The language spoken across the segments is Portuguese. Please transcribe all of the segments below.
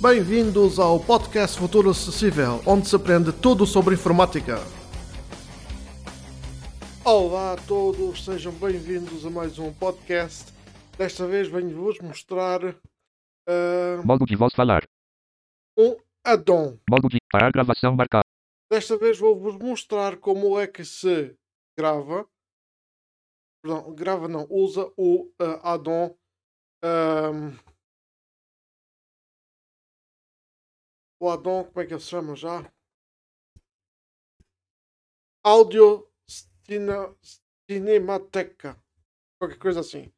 Bem-vindos ao podcast Futuro Acessível, onde se aprende tudo sobre informática. Olá a todos, sejam bem-vindos a mais um podcast. Desta vez venho-vos mostrar uh, Modo de voz falar. um add-on. Modo de parar gravação marcar. Desta vez vou-vos mostrar como é que se grava. Perdão, grava não, usa o uh, add-on. um, o add-on, como é que ele se chama já? Audio Cine- Cinemateca. Qualquer coisa assim.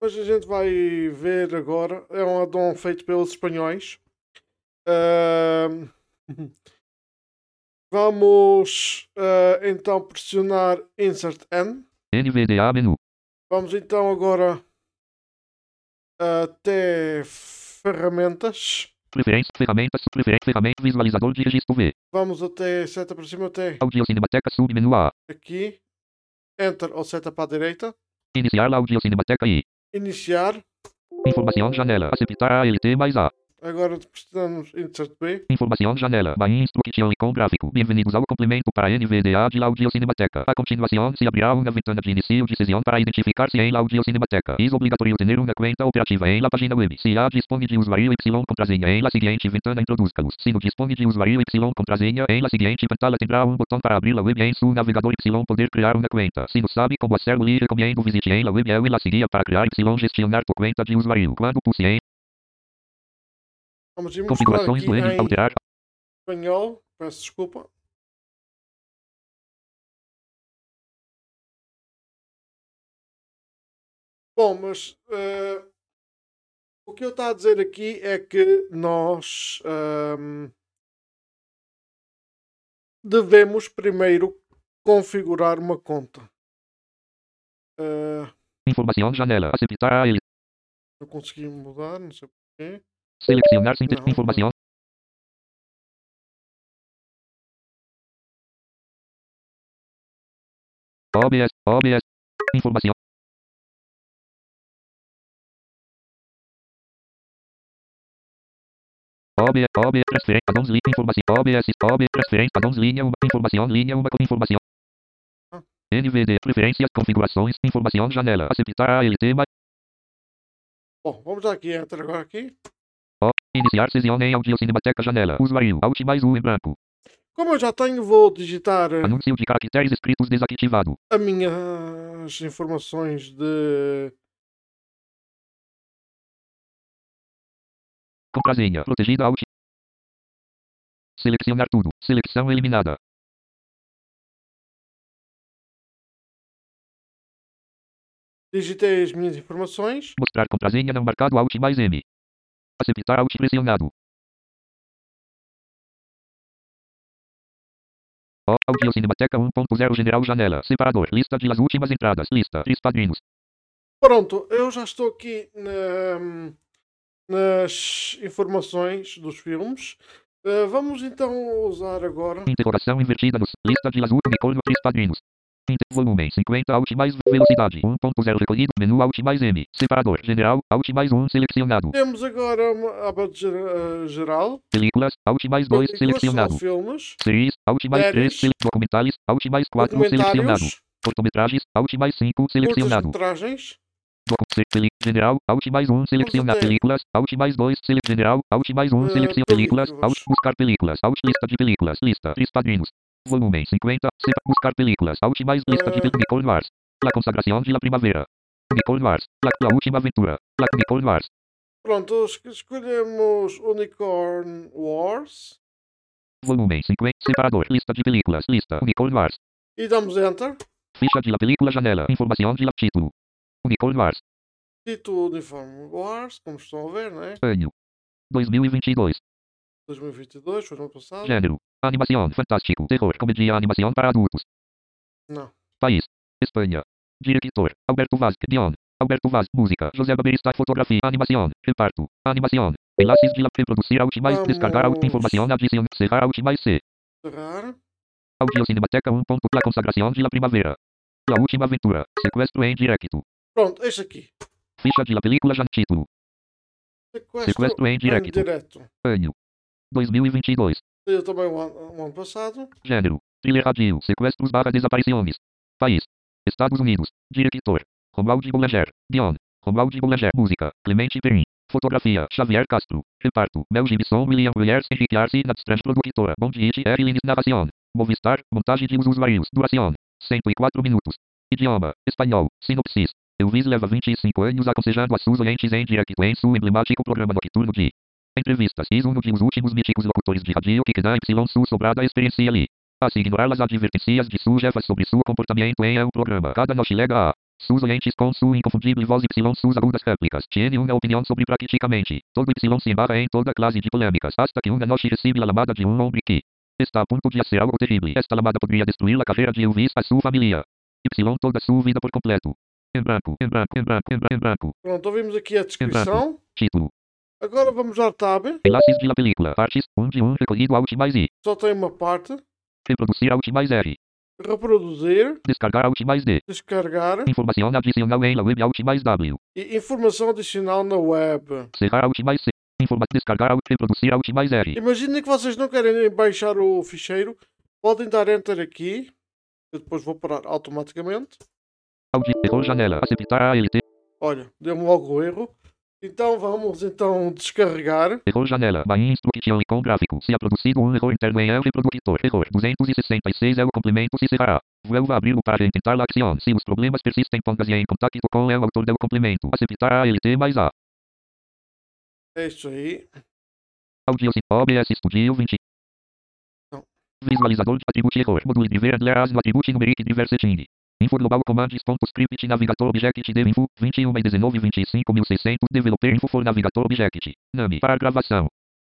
Mas a gente vai ver agora. É um add-on feito pelos espanhóis. Ahm, Vamos ah, então pressionar Insert N. NVDA menu. Vamos então agora até ferramentas. Preferência, ferramentas, preferência, ferramenta, visualizador de registro V. Vamos até seta para cima até Audio Cinemateca submenu A. aqui. Enter ou seta para a direita. Iniciar la Audio Cinemateca I. Iniciar. Informação janela. Aceitar ALT mais A. Agora pressionamos Insert B. Informação janela. Barra instruction com gráfico. Bem-vindos ao complemento para NVDA de la Audio Cinemateca. A continuação se abrirá uma ventana de início de sessão para identificar-se em la Audio Cinemateca. É obrigatório ter uma conta operativa em la página web. Se há dispone de usuário Y contrasenha em la seguinte ventana introduzca-los. Se não dispone de usuário Y contrasenha em la seguinte ventana terá um botão para abrir la web em seu navegador Y poder criar uma conta. Se não sabe como hacerlo lhe recomendo visite em la web e la seguia para criar Y gestionar tu conta de usuário. Quando em Vamos configurações do N alterar espanhol. Peço desculpa. Bom, mas eh, o que eu estou a dizer aqui é que nós ahm, devemos primeiro configurar uma conta. Eh, informação janela. Aceitar eu consegui mudar, não sei porquê. Selecionar síntese. Não, Informação. OBS. OBS. Informação. OBS. OBS. Transferência. Addons linha. Informação. OBS. OBS. Transferência. Addons linha. Uma. Informação. Linha. Uma. Informação. Ah. NVD. Preferências. Configurações. Informação. Janela. Aceitar ALT. Bom, vamos aqui, enter agora aqui. O. Iniciar sessão em Audio Cinemateca Janela. Usuário. Alt mais U em branco. Como eu já tenho, vou digitar eh, Anúncio de caracteres escritos desativado. as minhas informações de Contrasenha. Protegida Alt. Selecionar tudo. Seleção eliminada. digitei as minhas informações. Mostrar contrasenha não marcado Alt mais M. Aceitar Alt pressionado. O. Audio Cinemateca 1.0 General Janela. Separador. Lista de las últimas entradas. Lista. Três padrinhos. Pronto, eu já estou aqui na- nas informações dos filmes. Eh, vamos então usar agora. Interrogação invertida nos. Lista de últimas. Unicórnio. Três padrinhos. Volume 50 Alt mais velocidade 1.0 recolhido. Menu Alt mais M. Separador. General. Alt mais 1 selecionado. Temos agora uma aba eh, geral. Películas. Alt mais 2 Películas selecionado. filmes. Series, Alt mais 3, Séries. documentais, Alt mais 4 selecionado. Cortometragens, Alt mais 5 selecionado. Docu peli- general, Alt mais 1 selecionar até- películas, Alt mais 2 sele general, Alt mais 1 Eh, selecionar películas, películas. Alt buscar películas, Alt lista de películas, lista, três padrinhos. Volume 50, sepa buscar películas, Alt mais lista de películas, Nicole Wars. La consagração de la primavera. Nicole Wars. La, la última aventura. La Nicole Wars. Pronto, es- escolhemos Unicorn Wars. Volume 50, separador, lista de películas, lista, Nicole Wars. E damos Enter. Ficha de la película janela, informação de la título. Nicole Wars. Título Uniform Wars, como estão a ver, né? Ano. 2022. 2022, foi no ano passado. Gênero. Animação. Fantástico. Terror. Comédia. Animação para adultos. Não. País. Espanha. Diretor. Alberto Vaz. Guion. Alberto Vaz. Música. José Baberista. Fotografia. Animação. Reparto. Animação. Enlaces de la reproduzir alt mais descargar alt Vamos. informação adicionar cerrar alt mais C. Cerrar. Audio Cinemateca 1. La consagração de la primavera. La última aventura. Sequestro em directo. Pronto, este aqui. Ficha de la película já título. Sequestro, Sequestro em direto. Ano. 2022. Saiu também o ano, o ano passado. Gênero. Thriller radio. Sequestros barra desaparições. País. Estados Unidos. Diretor. Romuald Boulanger. Dion. Romuald Boulanger. Música. Clemente Perrin. Fotografia. Xavier Castro. Reparto. Mel Gibson. William Williams. Henrique Arce. Nadstrand. Produtora. Bondit. R. Lines. Narração. Movistar. Montagem de usuários. Duração. 104 minutos. Idioma. Espanhol. Sinopsis. Elvis leva 25 anos aconselhando a seus clientes em direto em seu emblemático programa nocturno de entrevistas. Is um dos últimos míticos locutores de rádio que dá Y sua sobrada experiência ali. Assim ignorar as advertências de chefa sobre seu comportamento em el programa. Cada noite lega a seus clientes com sua inconfundível voz Y suas agudas réplicas. Tiene uma opinião sobre praticamente todo Y se embarra em toda classe de polêmicas. Hasta que uma noite recebe a lamada de um homem que está a ponto de ser algo terrível. Esta lamada poderia destruir a carreira de Elvis a sua família. Y toda sua vida por completo. Em branco, em branco, em branco, em branco, em branco. Pronto, ouvimos aqui a descrição. Título. Agora vamos dar tab. Enlaces de la película. Partes 1 de 1 recolhido Alt mais I. Só tem uma parte. Reproduzir Alt mais R. Reproduzir. Descargar Alt mais D. Descargar. Informação adicional em la web Alt mais W. E informação adicional na web. Cerrar Alt mais C. Informa descargar Alt reproduzir Alt mais R. Imaginem que vocês não querem baixar o ficheiro. Podem dar Enter aqui. Eu depois vou parar automaticamente. Audi, erro janela. Aceitar ALT. Olha, deu-me logo o erro. Então vamos então descarregar. Erro janela. Bahia instruction com gráfico. Se é produzido um erro interno em el reprodutor. Erro 266 é o complemento se cerrará. Vuelva a abrir para tentar la acción. Se os problemas persistem, ponga-se em contato com o autor do complemento. Aceitar ALT mais A. É isso aí. Audio OBS Studio 20. Não. Visualizador de atributo error. Módulo driver as no atributo numeric driver setting. Info global commands script navegator object dev info 21 e 19 25600 developer info for navegator object. Name para gravação.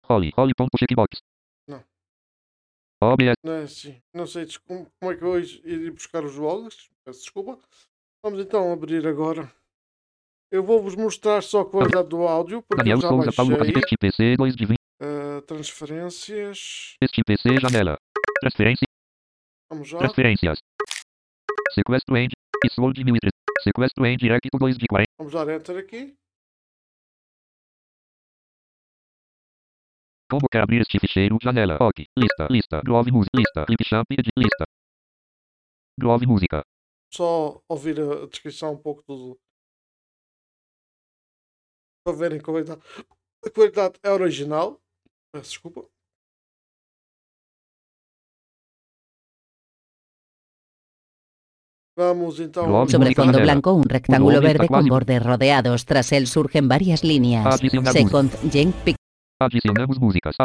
Holly. Checkbox. Não. OBS. Não é assim. Não sei como como é que eu hoje ir buscar os jogos. Peço desculpa. Vamos então abrir agora. Eu vou-vos mostrar só a qualidade do áudio. Porque Daniel já Souza Paulo este PC 2 de 20. Ah, transferências. Este PC janela. Transferência. Vamos já. Transferências. Sequestro end. Sword 1003. Sequestro end direct 2 de 40. Vamos dar Enter aqui. Como quer abrir este ficheiro? Janela. OK. Lista. Lista. Grove Music. Lista. Clipchamp. Lista. Grove Música. Só ouvir a descrição um pouco do. Para verem a qualidade. A qualidade é original. Peço desculpa. Vamos então. Glove Sobre fondo blanco, un rectángulo verde con bordes rodeados. Tras él surgen varias líneas. Second, Gen, Pic, Adicionamos músicas.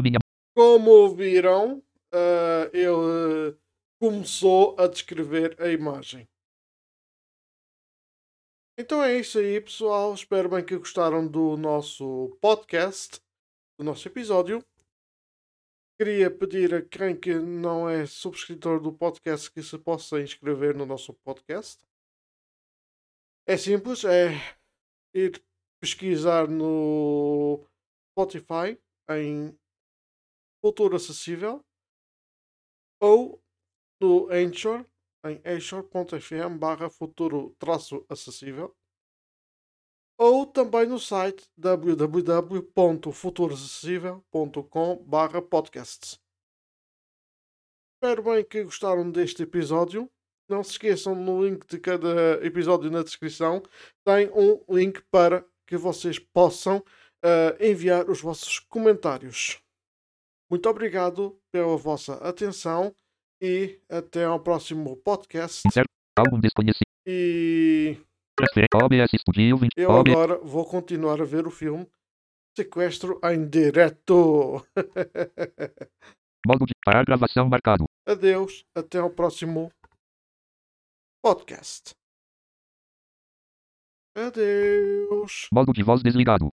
Como viram, eh, ele eh, começou a descrever a imagem. Então é isso aí, pessoal. Espero bem que gostaram do nosso podcast, do nosso episódio. Queria pedir a quem que não é subscritor do podcast que se possa inscrever no nosso podcast. É simples, é ir pesquisar no Spotify em Futuro Acessível ou no Anchor em anchor.fm barra futuro traço acessível ou também no site www.futuroacessível.com barra podcasts. Espero bem que gostaram deste episódio. Não se esqueçam, no link de cada episódio na descrição tem um link para que vocês possam eh, enviar os vossos comentários. Muito obrigado pela vossa atenção e até ao próximo podcast. Álbum desconhecido. E Transferência. OBS Studio 20. eu agora vou continuar a ver o filme Sequestro em Direto. Modo de parar gravação marcado. Adeus, até ao próximo podcast. Adeus. Modo de voz desligado.